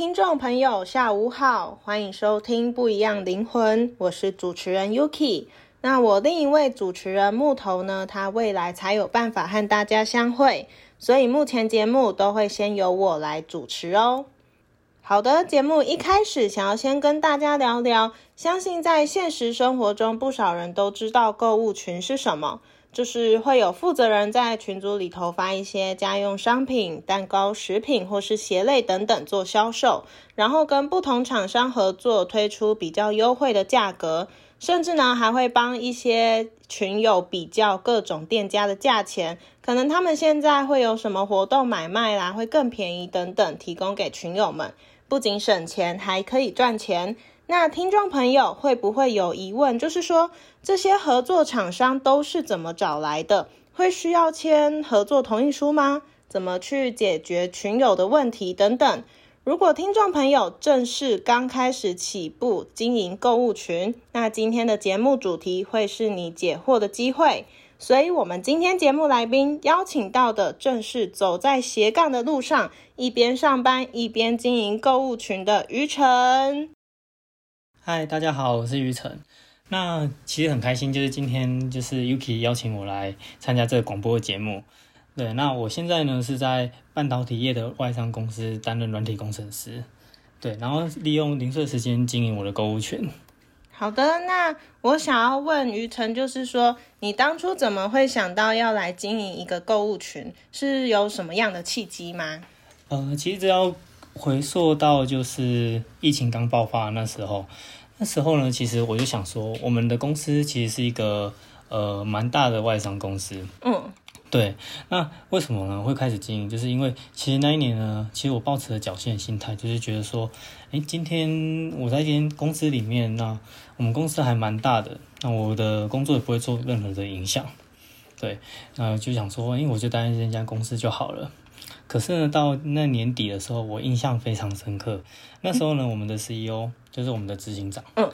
听众朋友，下午好，欢迎收听《不一样灵魂》，我是主持人 Yuki。那我另一位主持人木头呢，他未来才有办法和大家相会，所以目前节目都会先由我来主持哦。好的，节目一开始想要先跟大家聊聊，相信在现实生活中，不少人都知道购物群是什么。就是会有负责人在群组里头发一些家用商品、蛋糕、食品或是鞋类等等做销售，然后跟不同厂商合作，推出比较优惠的价格，甚至呢还会帮一些群友比较各种店家的价钱，可能他们现在会有什么活动买卖啦，会更便宜等等，提供给群友们，不仅省钱，还可以赚钱。那听众朋友会不会有疑问？就是说这些合作厂商都是怎么找来的？会需要签合作同意书吗？怎么去解决群友的问题等等？如果听众朋友正是刚开始起步经营购物群，那今天的节目主题会是你解惑的机会。所以，我们今天节目来宾邀请到的正是走在斜杠的路上，一边上班一边经营购物群的于晨。嗨，大家好，我是于晨。那其实很开心，就是今天就是 Yuki 邀请我来参加这个广播节目。对，那我现在呢是在半导体业的外商公司担任软体工程师。对，然后利用零碎时间经营我的购物群。好的，那我想要问于晨，就是说你当初怎么会想到要来经营一个购物群？是有什么样的契机吗？呃，其实只要回溯到就是疫情刚爆发那时候，那时候呢，其实我就想说，我们的公司其实是一个呃蛮大的外商公司，嗯，对。那为什么呢会开始经营？就是因为其实那一年呢，其实我抱持了侥幸的心态，就是觉得说，诶，今天我在一间公司里面，那我们公司还蛮大的，那我的工作也不会做任何的影响，对。那就想说，因为我就待在这家公司就好了。可是呢，到那年底的时候，我印象非常深刻。那时候呢，我们的 CEO 就是我们的执行长，嗯，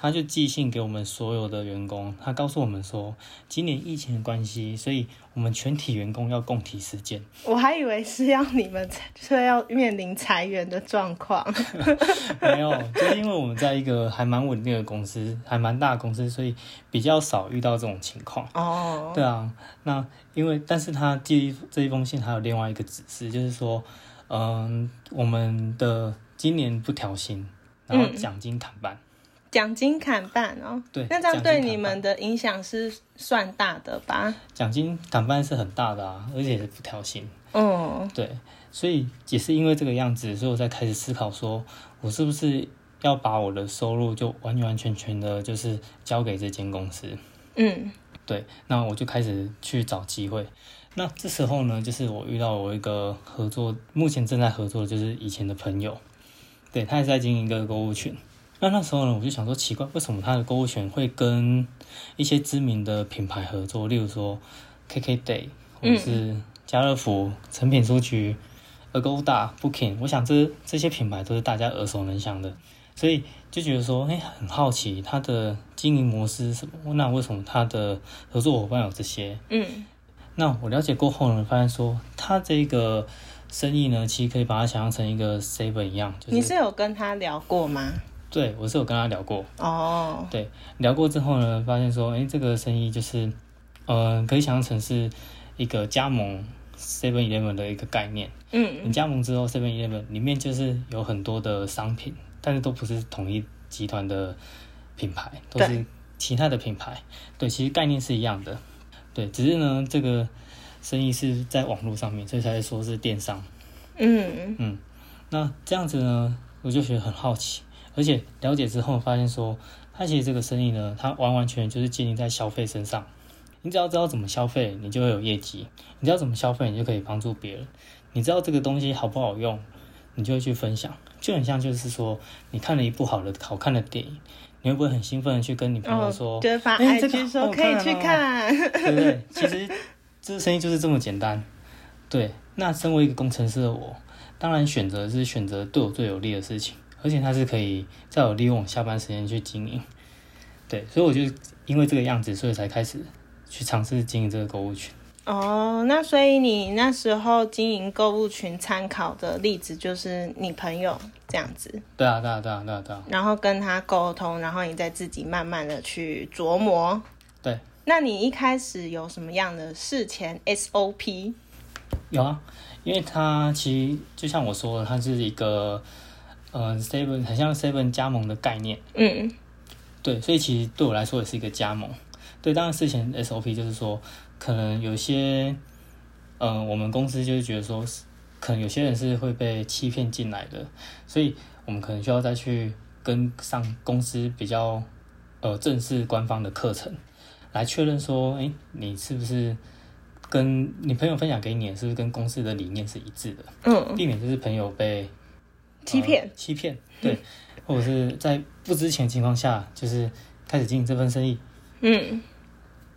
他就寄信给我们所有的员工，他告诉我们说，今年疫情的关系，所以我们全体员工要共体时间。我还以为是要你们是要面临裁员的状况，没有，就是因为我们在一个还蛮稳定的公司，还蛮大的公司，所以比较少遇到这种情况。哦，对啊，那因为但是他寄这一封信还有另外一个指示，就是说，嗯，我们的今年不调薪，然后奖金砍半。奖金砍半哦，对，那这样对你们的影响是算大的吧？奖金砍半是很大的啊，而且是不调薪。嗯，对，所以也是因为这个样子，所以我在开始思考，说我是不是要把我的收入就完完全全的，就是交给这间公司。嗯，对，那我就开始去找机会。那这时候呢，就是我遇到我一个合作，目前正在合作的就是以前的朋友，对他也在经营一个购物群。那那时候呢，我就想说奇怪，为什么他的购物群会跟一些知名的品牌合作，例如说 KKday 或者是家乐福、成品书局、Agoda、Booking，我想这这些品牌都是大家耳熟能详的。所以就觉得说，哎、很好奇他的经营模式是什么？那为什么他的合作伙伴有这些？嗯那我了解过后呢，发现说他这个生意呢，其实可以把它想象成一个 seven 一样，就是你是有跟他聊过吗？对我是有跟他聊过，哦，对，聊过之后呢，发现说，哎、这个生意就是，呃，可以想象成是一个加盟 Seven Eleven 的一个概念。嗯你嗯加盟之后，Seven Eleven 里面就是有很多的商品，但是都不是统一集团的品牌，都是其他的品牌。对，其实概念是一样的。对，只是呢，这个生意是在网络上面，所以才说是电商。嗯嗯那这样子呢，我就觉得很好奇，而且了解之后发现说，它其实这个生意呢，它完完全全就是建立在消费身上。你只要知道怎么消费，你就会有业绩；你知道怎么消费，你就可以帮助别人。你知道这个东西好不好用，你就会去分享。就很像就是说，你看了一部好的、好看的电影，你会不会很兴奋的去跟你朋友哦说，，就是发哎这个说可以去哦看，对不对？其实这个生意就是这么简单。对，那身为一个工程师的我，当然选择是选择对我最有利的事情，而且它是可以在我利用我下班时间去经营。对，所以我就因为这个样子，所以才开始去尝试经营这个购物群。哦，那所以你那时候经营购物群参考的例子就是你朋友这样子，对啊，对啊，对啊，对啊，对啊。然后跟他沟通，然后你再自己慢慢的去琢磨。对，那你一开始有什么样的事前 SOP？有啊，因为它其实就像我说的，它是一个呃 seven 很像 seven 加盟的概念。嗯对，所以其实对我来说也是一个加盟。对，当然事前 SOP 就是说，可能有些，嗯、我们公司就是觉得说，可能有些人是会被欺骗进来的，所以我们可能需要再去跟上公司比较呃正式官方的课程，来确认说，哎，你是不是跟你朋友分享给你，是不是跟公司的理念是一致的，嗯，避免就是朋友被欺骗呃、欺骗，对，或者是在不知情的情况下，就是开始经营这份生意。嗯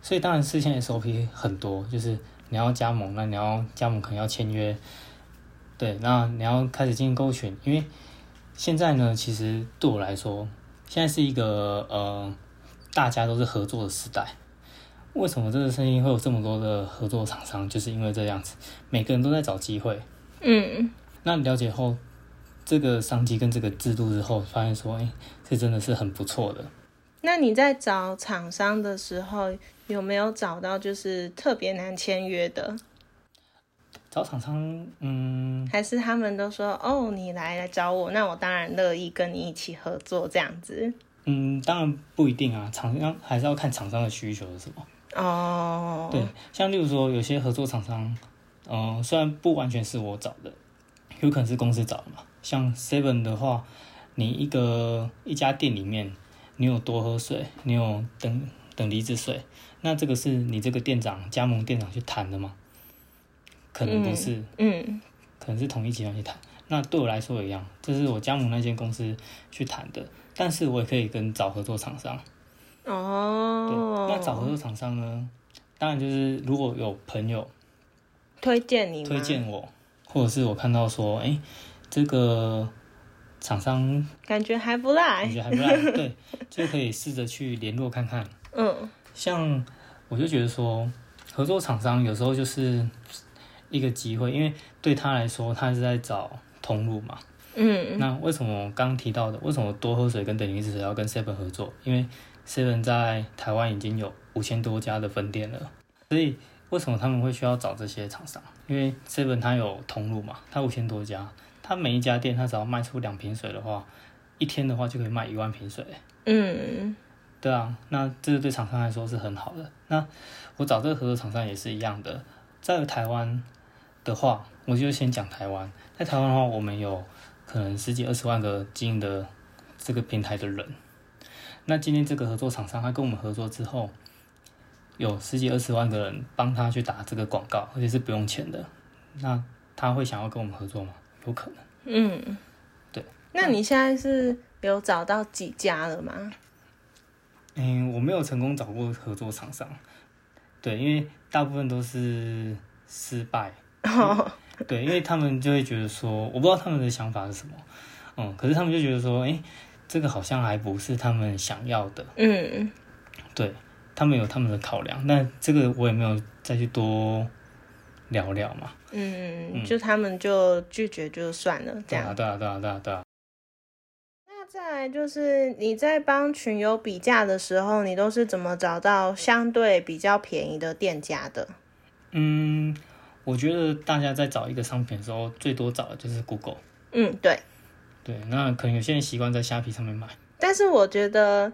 所以当然事先 SOP 很多，就是你要加盟，那你要加盟可能要签约，对，那你要开始进行购物群，因为现在呢，其实对我来说，现在是一个呃大家都是合作的时代。为什么这个生意会有这么多的合作厂商？就是因为这样子，每个人都在找机会。嗯那了解后，这个商机跟这个制度之后，发现说，哎、这真的是很不错的。那你在找厂商的时候，有没有找到就是特别难签约的？找厂商，嗯，还是他们都说哦，你来来找我，那我当然乐意跟你一起合作这样子。嗯，当然不一定啊，厂商还是要看厂商的需求是什么。哦，对，像例如说有些合作厂商，嗯、虽然不完全是我找的，有可能是公司找的嘛。像 Seven 的话，你一个一家店里面，你有多喝水，你有等等离子水，那这个是你这个店长加盟店长去谈的吗？可能不是，嗯可能是统一集团去谈。那对我来说也一样，这是我加盟那间公司去谈的，但是我也可以跟找合作厂商。对，哦，那找合作厂商呢？当然就是如果有朋友推荐你推荐我，或者是我看到说，哎、这个厂商感觉还不赖感。觉还不赖，对，就可以试着去联络看看。嗯像我就觉得说，合作厂商有时候就是一个机会，因为对他来说，他是在找通路嘛。嗯那为什么刚刚提到的，为什么多喝水跟等离子水要跟 Seven 合作？因为 Seven 在台湾已经有五千多家的分店了，所以为什么他们会需要找这些厂商？因为 Seven 它有通路嘛，它五千多家，它每一家店他只要卖出两瓶水的话，一天的话就可以卖一万瓶水。嗯对啊，那这个对厂商来说是很好的。那我找这个合作厂商也是一样的，在台湾的话，我就先讲台湾。在台湾的话，我们有可能十几二十万个经营的这个平台的人。那今天这个合作厂商他跟我们合作之后，有十几二十万个人帮他去打这个广告，而且是不用钱的。那他会想要跟我们合作吗？有可能。嗯，对。那你现在是有找到几家了吗？嗯，我没有成功找过合作厂商，对，因为大部分都是失败。对，因为他们就会觉得说，我不知道他们的想法是什么，嗯，可是他们就觉得说，哎、这个好像还不是他们想要的，嗯对他们有他们的考量，但这个我也没有再去多聊聊嘛。嗯，就他们就拒绝就算了，这样对啊，。对啊，对啊，对啊，对啊。那再来就是你在帮群友比价的时候，你都是怎么找到相对比较便宜的店家的？嗯，我觉得大家在找一个商品的时候，最多找的就是 Google。嗯，对。对，那可能有些人习惯在虾皮上面买。但是我觉得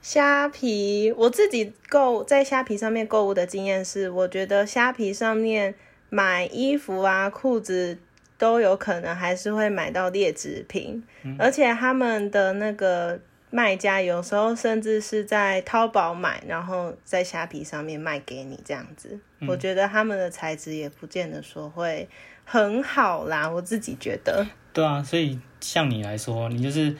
虾皮，我自己购在虾皮上面购物的经验是，我觉得虾皮上面买衣服啊、裤子都有可能还是会买到劣质品，而且他们的那个卖家有时候甚至是在淘宝买，然后在虾皮上面卖给你这样子。我觉得他们的材质也不见得说会很好啦，我自己觉得。对啊，所以像你来说，你就是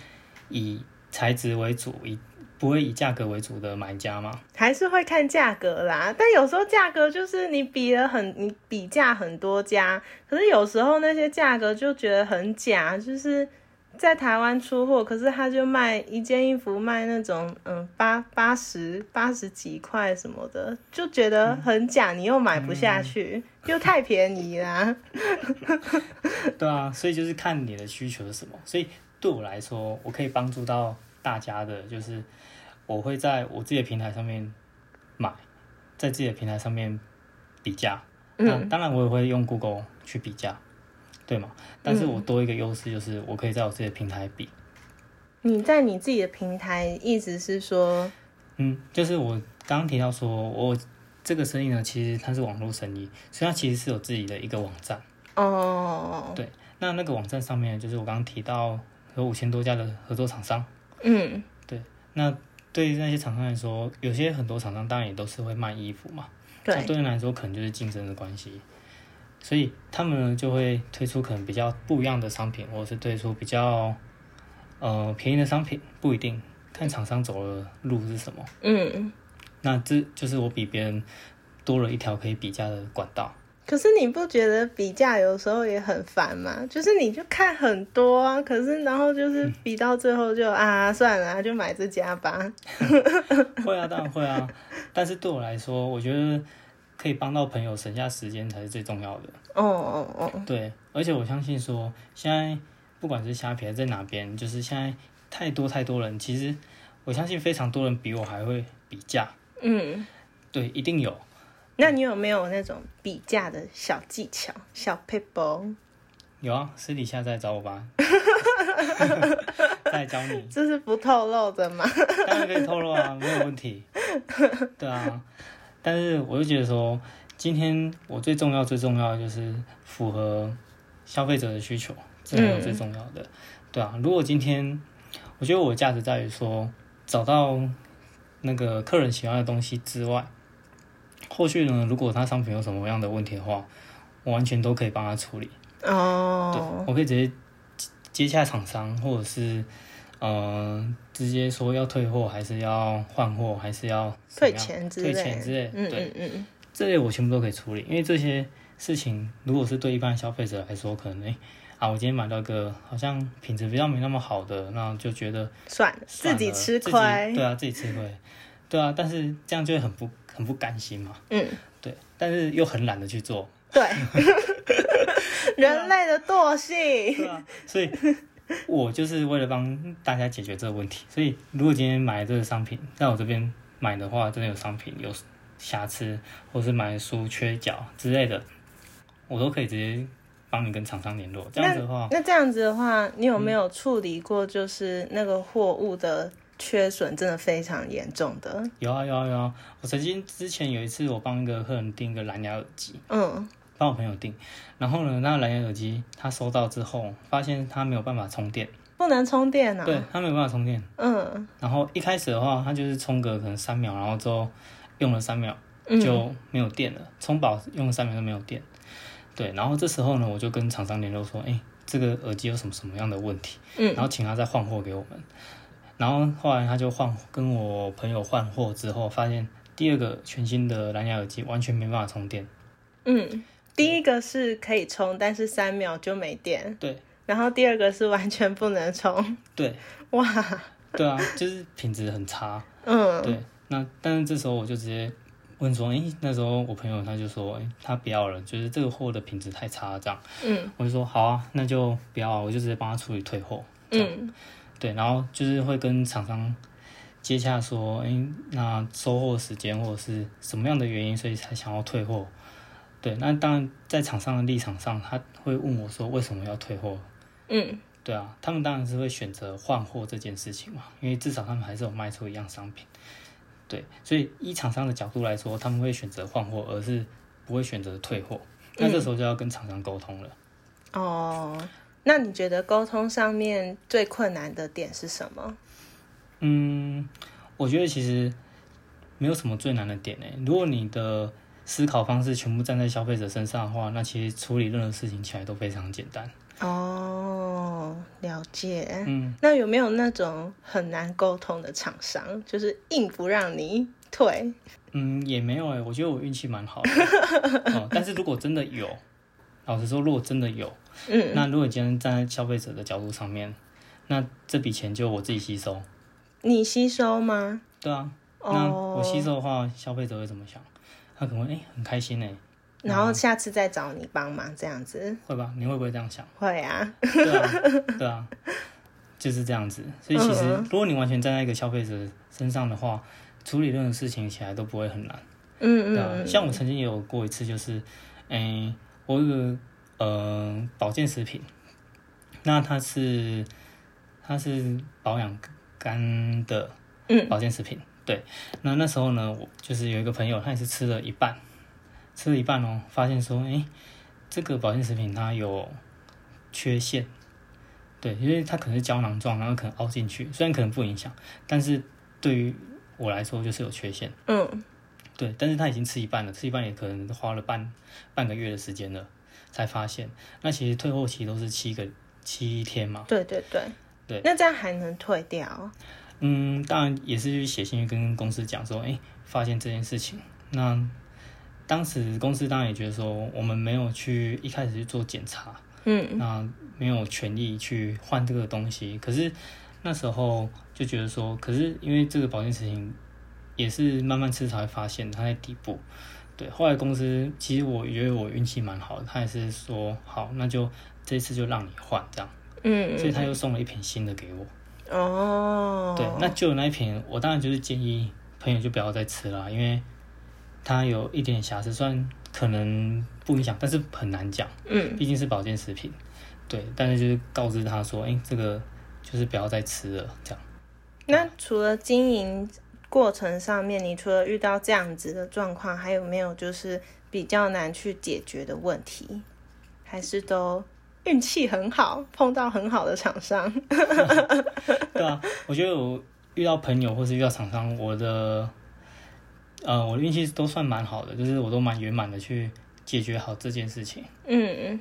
以材质为主，以不会以价格为主的买家吗？还是会看价格啦，但有时候价格就是你比了很，你比价很多家，可是有时候那些价格就觉得很假，就是在台湾出货，可是他就卖一件衣服卖那种嗯八八十八十几块什么的，就觉得很假，你又买不下去，又太便宜啦。对啊，所以就是看你的需求是什么。所以对我来说，我可以帮助到大家的，就是我会在我自己的平台上面买，在自己的平台上面比价。那当然我也会用 Google 去比价，对吗？但是我多一个优势就是我可以在我自己的平台比。你在你自己的平台，意思是说，嗯，就是我刚刚提到说，我这个生意呢，其实它是网络生意，所以它其实是有自己的一个网站。哦，对，那那个网站上面就是我刚刚提到有五千多家的合作厂商。嗯对那对于那些厂商来说，有些很多厂商当然也都是会卖衣服嘛，那对，对人来说可能就是竞争的关系，所以他们呢就会推出可能比较不一样的商品，或者是推出比较呃便宜的商品，不一定看厂商走的路是什么。嗯。那这就是我比别人多了一条可以比价的管道。可是你不觉得比价有时候也很烦吗？就是你就看很多啊，可是然后就是比到最后就、啊算了啊，就买这家吧。会啊，当然会啊，但是对我来说，我觉得可以帮到朋友省下时间才是最重要的。哦哦哦，对，而且我相信说，现在不管是虾皮还是在哪边，就是现在太多太多人，其实我相信非常多人比我还会比价。嗯，对，一定有。那你有没有那种比价的小技巧、小 paper？有啊，私底下再找我吧，再教你，这是不透露的吗？当然可以透露啊，没有问题。对啊，但是我就觉得说，今天我最重要、最重要的就是符合消费者的需求，这才是最重要的。对啊，如果今天我觉得我的价值在于说，找到那个客人喜欢的东西之外，后续呢，如果他商品有什么样的问题的话，我完全都可以帮他处理。哦。对哦，，我可以直接接接洽厂商，或者是呃直接说要退货，还是要换货，还是要退钱之类，退钱之类，嗯对，嗯嗯，这类我全部都可以处理，因为这些事情如果是对一般消费者来说，可能诶、啊，我今天买到一个好像品质比较没那么好的，那就觉得算了，算了自己吃亏。对啊，自己吃亏，对啊，但是这样就会很不很不甘心嘛，嗯，对，但是又很懒得去做，对，人类的惰性。对啊，所以我就是为了帮大家解决这个问题。所以如果今天买这个商品，在我这边买的话，真的有商品有瑕疵，或是买书缺角之类的，我都可以直接帮你跟厂商联络。这样子的话，那这样子的话，你有没有处理过就是那个货物的缺损真的非常严重的？有啊有啊有啊！我曾经之前有一次，我帮一个客人订一个蓝牙耳机，嗯，帮我朋友订，然后呢，那蓝牙耳机他收到之后，发现他没有办法充电，不能充电啊。对，他没有办法充电。嗯然后一开始的话，他就是充个可能三秒，然后之后用了三秒嗯就没有电了，充饱用了三秒都没有电。对，然后这时候呢，我就跟厂商联络说，哎，这个耳机有什么什么样的问题，嗯然后请他再换货给我们。然后后来他就换跟我朋友换货之后，发现第二个全新的蓝牙耳机完全没办法充电。嗯，第一个是可以充，但是三秒就没电。对然后第二个是完全不能充。对，哇，对啊，就是品质很差。嗯，对，那但是这时候我就直接问说，诶，那时候我朋友他就说，诶，他不要了，就是这个货的品质太差，这样。嗯我就说好啊，那就不要啊，我就直接帮他处理退货。嗯对，然后就是会跟厂商接洽说，诶，那收货时间或者是什么样的原因，所以才想要退货。对，那当然在厂商的立场上，他会问我说为什么要退货。嗯对啊，他们当然是会选择换货这件事情嘛，因为至少他们还是有卖出一样商品。对，所以以厂商的角度来说，他们会选择换货，而是不会选择退货。那这时候就要跟厂商沟通了。哦，那你觉得沟通上面最困难的点是什么？嗯，我觉得其实没有什么最难的点诶。如果你的思考方式全部站在消费者身上的话，那其实处理任何事情起来都非常简单。哦，了解。嗯，那有没有那种很难沟通的厂商，就是硬不让你退？嗯，也没有诶，我觉得我运气蛮好的。哦，但是如果真的有，老实说，如果真的有，嗯，那如果今天站在消费者的角度上面，那这笔钱就我自己吸收。你吸收吗？对啊，那哦，我吸收的话，消费者会怎么想？他可能会哎、很开心哎，然后下次再找你帮忙，这样子会吧？你会不会这样想？会啊。对啊，对啊，就是这样子。所以其实嗯如果你完全站在一个消费者身上的话，处理任何事情起来都不会很难。嗯对啊，嗯像我曾经也有过一次，就是，诶、我有个呃保健食品，那它是它是保养肝的嗯。保健食品，对。那那时候呢，我就是有一个朋友，他也是吃了一半，吃了一半哦，发现说，诶、这个保健食品它有缺陷，对，因为它可能是胶囊状，然后可能凹进去，虽然可能不影响，但是对于我来说就是有缺陷。嗯对，但是他已经吃一半了，吃一半也可能花了半半个月的时间了，才发现。那其实退货期都是七个七天嘛，对对对对那这样还能退掉？嗯，当然也是去写信去跟公司讲说，哎、发现这件事情。那当时公司当然也觉得说，我们没有去一开始去做检查，嗯那没有权利去换这个东西。可是那时候就觉得说，可是因为这个保健食品也是慢慢吃才会发现它在底部。对，后来公司其实我觉得我运气蛮好的，他也是说好，那就这次就让你换这样，嗯，所以他又送了一瓶新的给我。哦，对，那旧的那一瓶，我当然就是建议朋友就不要再吃了，因为它有一点瑕疵，虽然可能不影响，但是很难讲，嗯毕竟是保健食品。对，但是就是告知他说，哎、这个就是不要再吃了，这样。那除了经营过程上面，你除了遇到这样子的状况，还有没有就是比较难去解决的问题？还是都运气很好，碰到很好的厂商？对啊，我觉得我遇到朋友或是遇到厂商，我的呃我的运气都算蛮好的，就是我都蛮圆满的去解决好这件事情。嗯，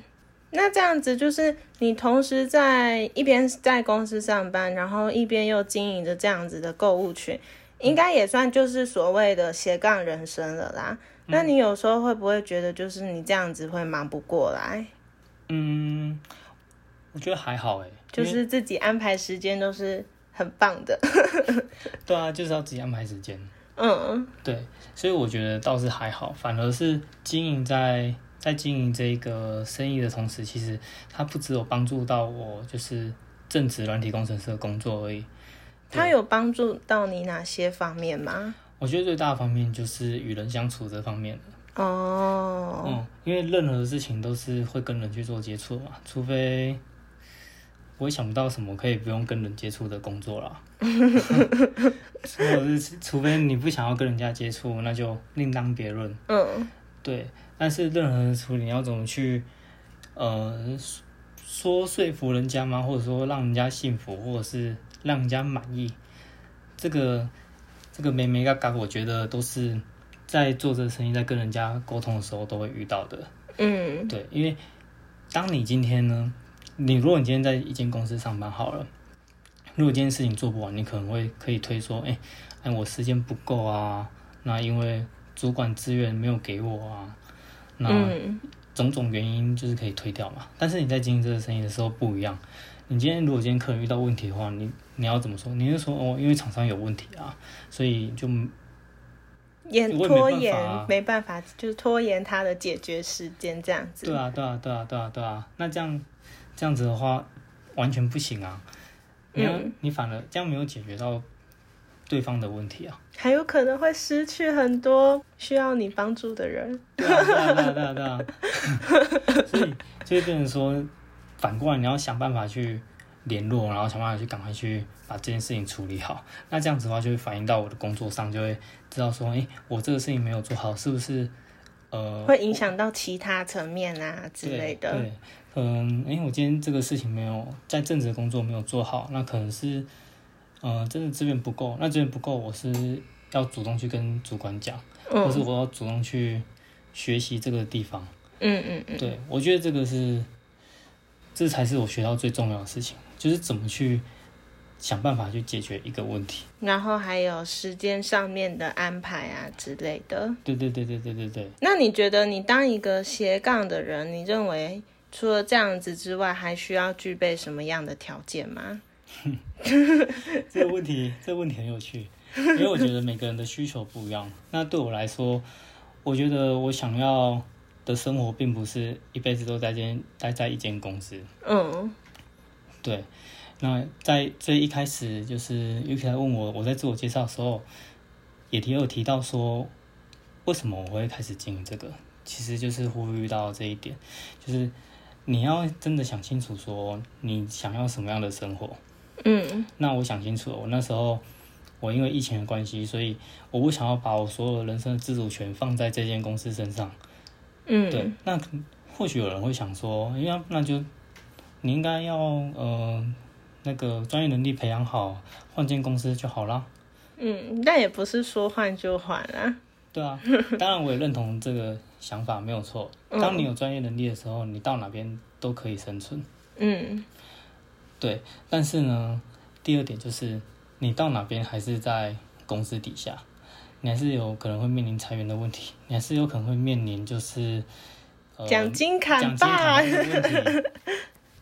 那这样子就是你同时在一边在公司上班，然后一边又经营着这样子的购物群，应该也算就是所谓的斜杠人生了啦。那你有时候会不会觉得就是你这样子会忙不过来？嗯，我觉得还好哎，就是自己安排时间都是很棒的。对啊，就是要自己安排时间。嗯对，所以我觉得倒是还好，反而是经营在在经营这个生意的同时，其实它不只有帮助到我，就是正职软体工程师的工作而已。它有帮助到你哪些方面吗？我觉得最大的方面就是与人相处这方面的。哦，嗯，因为任何事情都是会跟人去做接触嘛，除非我也想不到什么可以不用跟人接触的工作啦。除非你不想要跟人家接触，那就另当别论。嗯对，但是任何处理你要怎么去，呃，说说服人家吗？或者说让人家信服，或者是让人家满意，这个这个没没嘎嘎，我觉得都是在做这个生意，在跟人家沟通的时候都会遇到的。嗯对，因为当你今天呢，你如果你今天在一间公司上班好了，如果今天事情做不完，你可能会可以推说，哎、哎，我时间不够啊，那因为主管资源没有给我啊，那嗯种种原因就是可以推掉嘛。但是你在经营这个生意的时候不一样，你今天如果今天客人遇到问题的话，你你要怎么说？你是说哦，因为厂商有问题啊，所以就延拖延啊没办法，就是拖延他的解决时间这样子。对啊，对啊，对啊，对啊，对啊。那这样这样子的话，完全不行啊！你要、嗯你反而这样没有解决到对方的问题啊！还有可能会失去很多需要你帮助的人。对啊，对啊，对啊，对啊，对啊。所以就会变成说，反过来你要想办法去联络，然后想办法去赶快去把这件事情处理好。那这样子的话，就会反映到我的工作上，就会知道说，诶，我这个事情没有做好，是不是呃会影响到其他层面啊之类的。对，对嗯，因为我今天这个事情没有在正职的工作没有做好，那可能是，呃，真的资源不够。那资源不够，我是要主动去跟主管讲，或是嗯我要主动去学习这个地方。嗯嗯嗯，对，我觉得这个是，这才是我学到最重要的事情，就是怎么去想办法去解决一个问题。然后还有时间上面的安排啊之类的。对对对对对对对。那你觉得你当一个斜杠的人，你认为除了这样子之外，还需要具备什么样的条件吗？这个问题，这个问题很有趣，因为我觉得每个人的需求不一样。那对我来说，我觉得我想要的生活，并不是一辈子都在间待在一间公司。嗯对，那在最一开始，就是 Yuki 来问我，我在自我介绍的时候，也提有提到说，为什么我会开始经营这个，其实就是呼吁到这一点，就是你要真的想清楚说，你想要什么样的生活。嗯那我想清楚了，我那时候我因为疫情的关系，所以我不想要把我所有人生的自主权放在这间公司身上。嗯，对，那或许有人会想说，因为那就你应该要呃那个专业能力培养好，换间公司就好啦。嗯，但也不是说换就换啊。对啊，当然我也认同这个想法没有错。当你有专业能力的时候，你到哪边都可以生存。嗯对，但是呢，第二点就是你到哪边还是在公司底下，你还是有可能会面临裁员的问题，你还是有可能会面临就是呃奖金砍奖金吧砍半的问题，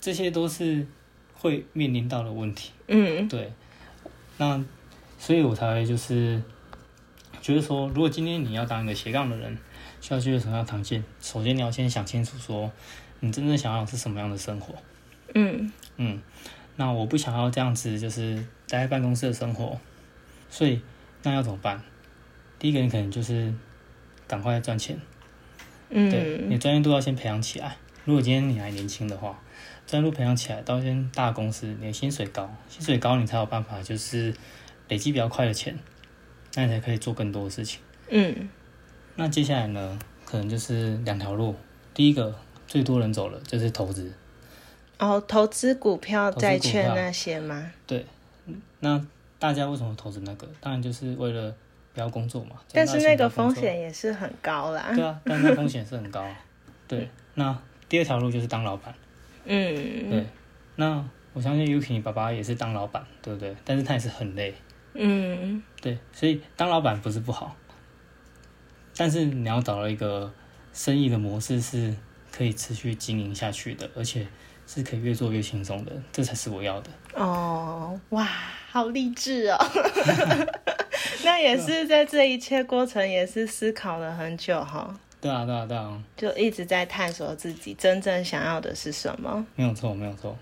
这些都是会面临到的问题。嗯对，那所以我才会就是觉得说，如果今天你要当一个斜杠的人，需要具备什么样的条件？首先你要先想清楚说，你真正想要的是什么样的生活。嗯嗯，那我不想要这样子，就是待在办公室的生活，所以那要怎么办？第一个，你可能就是赶快赚钱，对，你嗯专业度要先培养起来。如果今天你还年轻的话，专业度培养起来，到一间大公司，你的薪水高，薪水高，你才有办法就是累积比较快的钱，那你才可以做更多的事情。嗯那接下来呢，可能就是两条路，第一个最多人走了就是投资，哦，投资股票、债券那些吗？对，那大家为什么投资那个？当然就是为了不要工作嘛。但是那个风险也是很高啦。对啊，但是那风险是很高。对，那第二条路就是当老板。嗯对，那我相信 Yuki 你爸爸也是当老板，对不对？但是他也是很累。嗯对，所以当老板不是不好，但是你要找到一个生意的模式是可以持续经营下去的，而且是可以越做越轻松的，这才是我要的。哦，哇，好励志哦！那也是在这一切过程也是思考了很久哈，对啊，对啊，对啊，就一直在探索自己真正想要的是什么。没有错，没有错。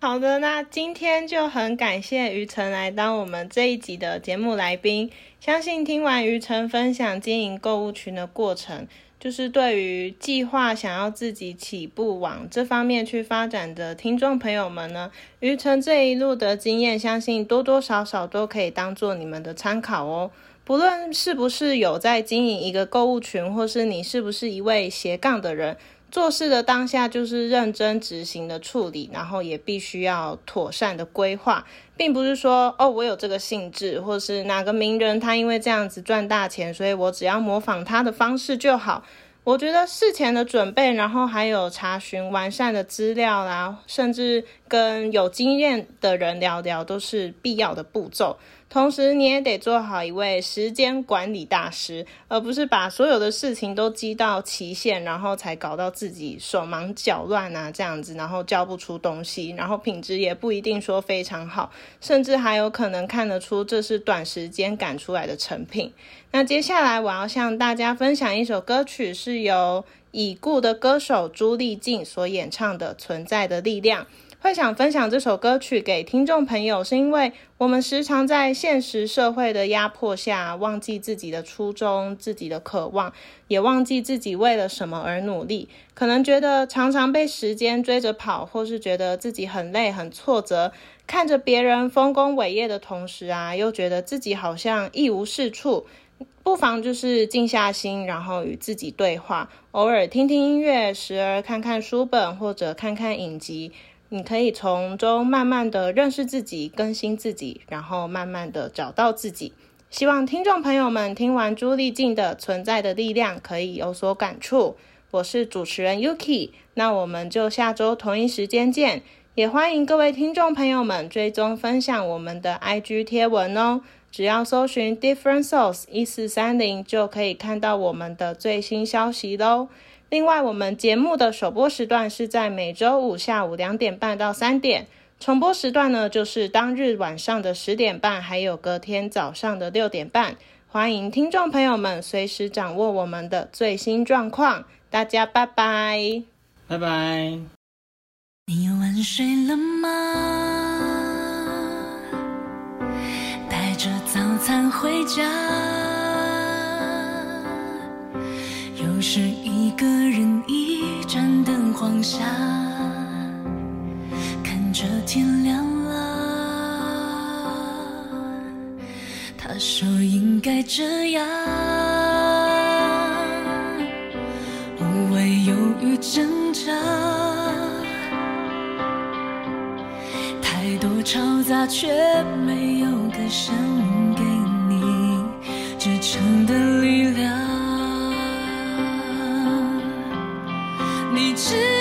好的，那今天就很感谢于晨来当我们这一集的节目来宾。相信听完于晨分享经营购物群的过程，就是对于计划想要自己起步往这方面去发展的听众朋友们呢，于晨这一路的经验，相信多多少少都可以当做你们的参考哦。不论是不是有在经营一个购物群，或是你是不是一位斜杠的人，做事的当下就是认真执行的处理，然后也必须要妥善的规划，并不是说哦，我有这个性质，或是哪个名人他因为这样子赚大钱，所以我只要模仿他的方式就好。我觉得事前的准备，然后还有查询完善的资料啦，甚至跟有经验的人聊聊都是必要的步骤。同时，你也得做好一位时间管理大师，而不是把所有的事情都积到期限，然后才搞到自己手忙脚乱啊，这样子，然后交不出东西，然后品质也不一定说非常好，甚至还有可能看得出这是短时间赶出来的成品。那接下来我要向大家分享一首歌曲，是由已故的歌手朱丽静所演唱的《存在的力量》。会想分享这首歌曲给听众朋友，是因为我们时常在现实社会的压迫下，忘记自己的初衷、自己的渴望，也忘记自己为了什么而努力。可能觉得常常被时间追着跑，或是觉得自己很累、很挫折。看着别人丰功伟业的同时啊，又觉得自己好像一无是处。不妨就是静下心，然后与自己对话，偶尔听听音乐，时而看看书本，或者看看影集。你可以从中慢慢的认识自己，更新自己，然后慢慢的找到自己。希望听众朋友们听完朱丽静的《存在的力量》可以有所感触。我是主持人 Yuki，那我们就下周同一时间见。也欢迎各位听众朋友们追踪分享我们的 IG 贴文哦，只要搜寻 Different Souls 一四三零就可以看到我们的最新消息喽。另外，我们节目的首播时段是在每周五下午两点半到三点，重播时段呢就是当日晚上的十点半，还有隔天早上的六点半。欢迎听众朋友们随时掌握我们的最新状况。大家拜拜，拜拜。你晚睡了吗？带着早餐回家。是一个人一盏灯晃下，看着天亮了。他说应该这样，无谓犹豫挣扎，太多嘈杂却没有歌声给你支撑的力量。是。